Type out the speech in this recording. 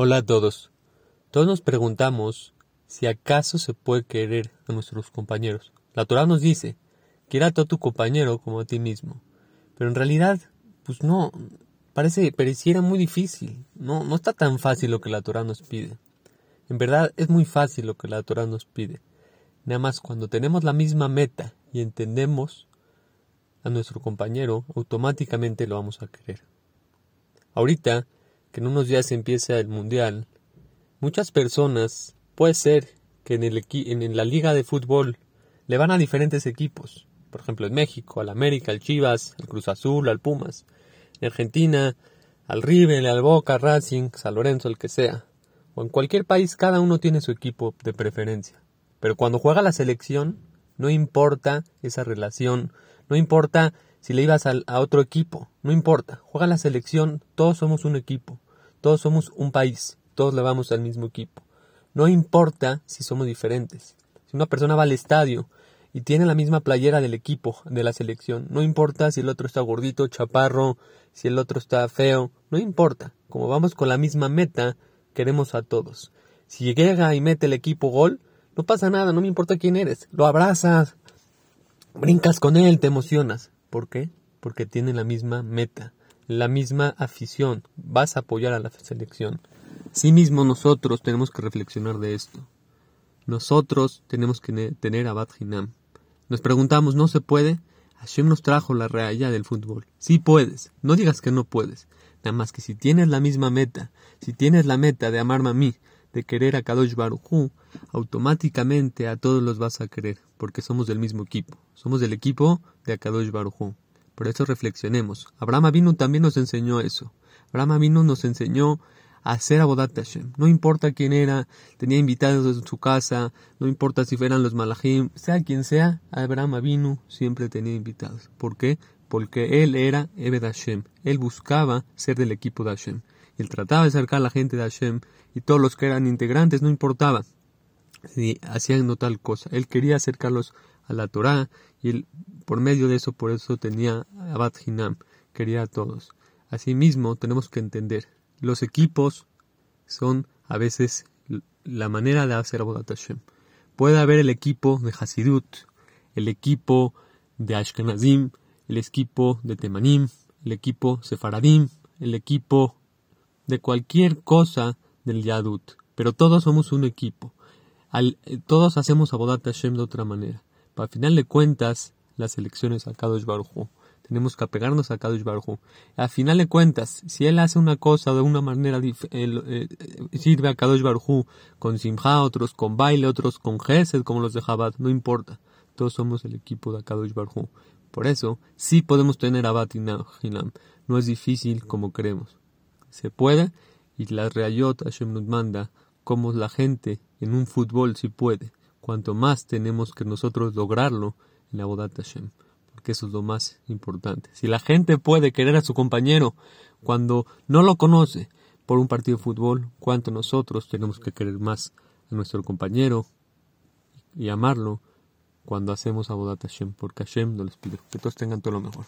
Hola a todos. Todos nos preguntamos si acaso se puede querer a nuestros compañeros. La Torah nos dice, quiera a todo tu compañero como a ti mismo. Pero en realidad, pues no, parece, pareciera muy difícil. No, no está tan fácil lo que la Torah nos pide. En verdad es muy fácil lo que la Torah nos pide. Nada más cuando tenemos la misma meta y entendemos a nuestro compañero, automáticamente lo vamos a querer. Ahorita, que en unos días empieza el Mundial, muchas personas, puede ser que en, el en la liga de fútbol le van a diferentes equipos. Por ejemplo, en México, al América, al Chivas, al Cruz Azul, al Pumas. En Argentina, al River, al Boca, Racing, San Lorenzo, el que sea. O en cualquier país, cada uno tiene su equipo de preferencia. Pero cuando juega la selección, no importa esa relación, no importa si le ibas a, otro equipo, no importa, juega la selección, todos somos un equipo, todos somos un país, todos le vamos al mismo equipo. No importa si somos diferentes. Si una persona va al estadio y tiene la misma playera del equipo, de la selección, no importa si el otro está gordito, chaparro, si el otro está feo, no importa. Como vamos con la misma meta, queremos a todos. Si llega y mete el equipo gol, no pasa nada, no me importa quién eres. Lo abrazas, brincas con él, te emocionas. ¿Por qué? Porque tienen la misma meta, la misma afición. Vas a apoyar a la selección. Sí mismo nosotros tenemos que reflexionar de esto. Nosotros tenemos que tener a Bat Nos preguntamos, ¿no se puede? Hashem nos trajo la realidad del fútbol. Sí puedes, no digas que no puedes. Nada más que si tienes la misma meta, si tienes la meta de amarme a mí, de querer a Kadosh Barujú, automáticamente a todos los vas a querer, porque somos del mismo equipo. Somos del equipo de Akadosh Barujú. Por eso reflexionemos. Abraham Avinu también nos enseñó eso. Abraham Avinu nos enseñó a hacer Abodat Hashem. No importa quién era, tenía invitados en su casa, no importa si fueran los malachim, sea quien sea, Abraham Avinu siempre tenía invitados. ¿Por qué? Porque él era Ebed Hashem. Él buscaba ser del equipo de Hashem. Él trataba de acercar a la gente de Hashem y todos los que eran integrantes, no importaba si hacían no tal cosa. Él quería acercarlos a la Torah y él, por medio de eso, por eso tenía Abad Hinam, quería a todos. Asimismo, tenemos que entender, los equipos son a veces la manera de hacer Abodat Hashem. Puede haber el equipo de Hasidut, el equipo de Ashkenazim, el equipo de Temanim, el equipo Sefaradim, el equipo de cualquier cosa del Yadut, pero todos somos un equipo. Al, eh, todos hacemos Abodat Hashem de otra manera. Para final de cuentas, las elecciones a Kadosh Baruj Tenemos que apegarnos a Kadosh Baruj A final de cuentas, si él hace una cosa de una manera eh, sirve a Kadosh Baruj con Simha, otros con baile, otros con Gesed, como los de Chabad, no importa. Todos somos el equipo de Kadosh Baruj Por eso, sí podemos tener Abad y No es difícil como creemos se puede y la Reayot Hashem nos manda como la gente en un fútbol si puede. Cuanto más tenemos que nosotros lograrlo en la Bodat Hashem, porque eso es lo más importante. Si la gente puede querer a su compañero cuando no lo conoce por un partido de fútbol, cuánto nosotros tenemos que querer más a nuestro compañero y amarlo cuando hacemos Abodat Hashem, porque Hashem no les pide. Que todos tengan todo lo mejor.